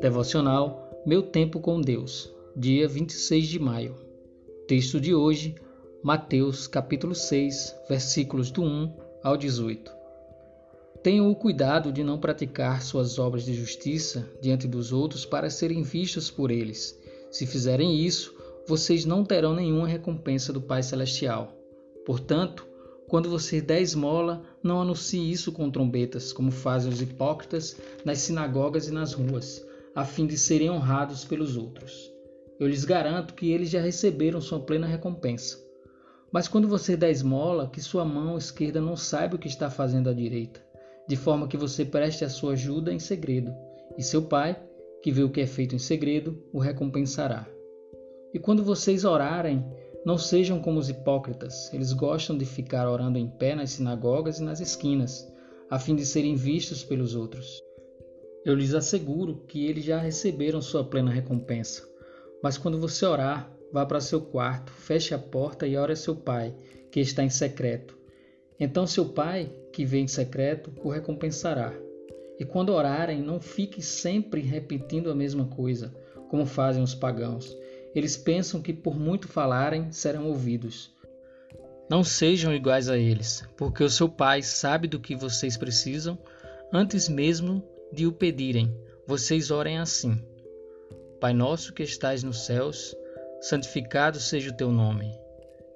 Devocional Meu Tempo com Deus, dia 26 de maio. Texto de hoje, Mateus capítulo 6, versículos do 1 ao 18. Tenham o cuidado de não praticar suas obras de justiça diante dos outros para serem vistos por eles. Se fizerem isso, vocês não terão nenhuma recompensa do Pai Celestial. Portanto, quando você der esmola, não anuncie isso com trombetas, como fazem os hipócritas nas sinagogas e nas ruas a fim de serem honrados pelos outros. Eu lhes garanto que eles já receberam sua plena recompensa. Mas quando você dá esmola, que sua mão esquerda não saiba o que está fazendo a direita, de forma que você preste a sua ajuda em segredo, e seu pai, que vê o que é feito em segredo, o recompensará. E quando vocês orarem, não sejam como os hipócritas, eles gostam de ficar orando em pé nas sinagogas e nas esquinas, a fim de serem vistos pelos outros. Eu lhes asseguro que eles já receberam sua plena recompensa. Mas quando você orar, vá para seu quarto, feche a porta e ore a seu pai, que está em secreto. Então seu pai, que vem em secreto, o recompensará. E quando orarem, não fique sempre repetindo a mesma coisa, como fazem os pagãos. Eles pensam que por muito falarem serão ouvidos. Não sejam iguais a eles, porque o seu pai sabe do que vocês precisam antes mesmo de o pedirem, vocês orem assim: Pai nosso que estais nos céus, santificado seja o teu nome.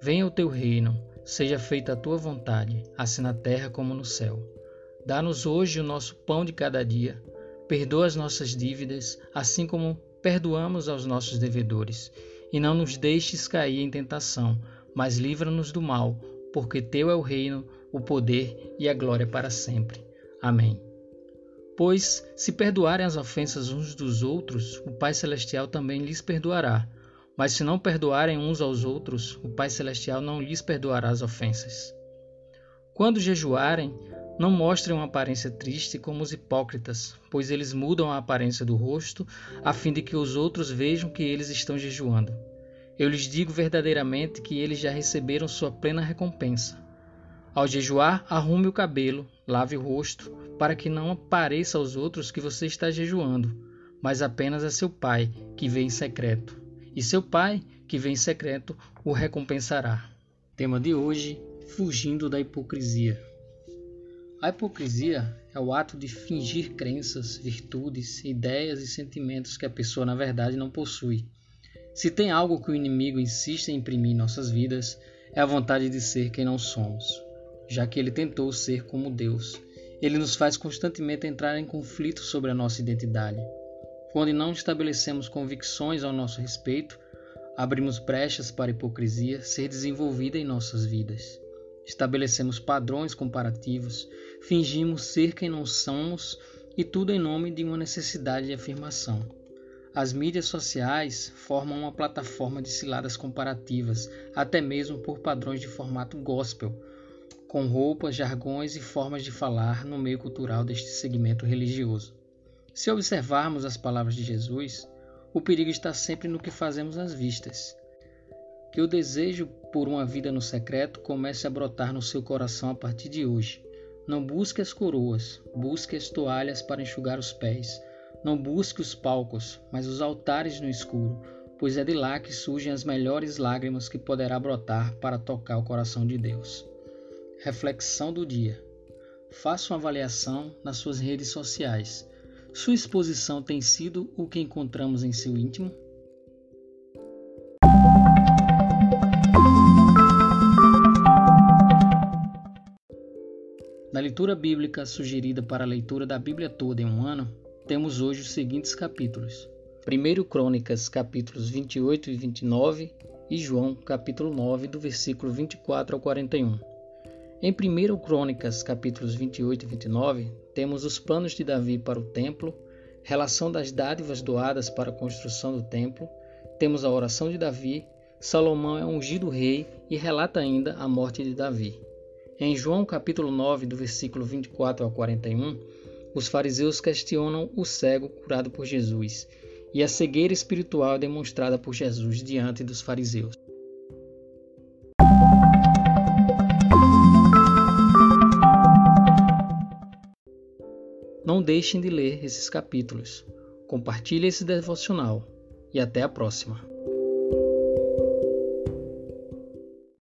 Venha o teu reino, seja feita a tua vontade, assim na terra como no céu. Dá-nos hoje o nosso pão de cada dia. Perdoa as nossas dívidas, assim como perdoamos aos nossos devedores. E não nos deixes cair em tentação, mas livra-nos do mal, porque teu é o reino, o poder e a glória para sempre. Amém. Pois, se perdoarem as ofensas uns dos outros, o Pai Celestial também lhes perdoará. Mas se não perdoarem uns aos outros, o Pai Celestial não lhes perdoará as ofensas. Quando jejuarem, não mostrem uma aparência triste como os hipócritas, pois eles mudam a aparência do rosto, a fim de que os outros vejam que eles estão jejuando. Eu lhes digo verdadeiramente que eles já receberam sua plena recompensa. Ao jejuar, arrume o cabelo, lave o rosto, para que não pareça aos outros que você está jejuando, mas apenas a seu pai, que vem em secreto. E seu pai, que vem em secreto, o recompensará. Tema de hoje: fugindo da hipocrisia. A hipocrisia é o ato de fingir crenças, virtudes, ideias e sentimentos que a pessoa na verdade não possui. Se tem algo que o inimigo insiste em imprimir em nossas vidas, é a vontade de ser quem não somos já que ele tentou ser como Deus. Ele nos faz constantemente entrar em conflito sobre a nossa identidade. Quando não estabelecemos convicções ao nosso respeito, abrimos brechas para a hipocrisia ser desenvolvida em nossas vidas. Estabelecemos padrões comparativos, fingimos ser quem não somos e tudo em nome de uma necessidade de afirmação. As mídias sociais formam uma plataforma de ciladas comparativas, até mesmo por padrões de formato gospel, com roupas, jargões e formas de falar no meio cultural deste segmento religioso. Se observarmos as palavras de Jesus, o perigo está sempre no que fazemos às vistas. Que o desejo por uma vida no secreto comece a brotar no seu coração a partir de hoje. Não busque as coroas, busque as toalhas para enxugar os pés. Não busque os palcos, mas os altares no escuro, pois é de lá que surgem as melhores lágrimas que poderá brotar para tocar o coração de Deus. Reflexão do dia. Faça uma avaliação nas suas redes sociais. Sua exposição tem sido o que encontramos em seu íntimo? Na leitura bíblica sugerida para a leitura da Bíblia toda em um ano, temos hoje os seguintes capítulos: 1 Crônicas, capítulos 28 e 29, e João, capítulo 9, do versículo 24 ao 41. Em 1 Crônicas, capítulos 28 e 29, temos os planos de Davi para o templo, relação das dádivas doadas para a construção do templo, temos a oração de Davi, Salomão é ungido rei e relata ainda a morte de Davi. Em João capítulo 9, do versículo 24 ao 41, os fariseus questionam o cego curado por Jesus e a cegueira espiritual demonstrada por Jesus diante dos fariseus. Não deixem de ler esses capítulos. Compartilhe esse devocional e até a próxima.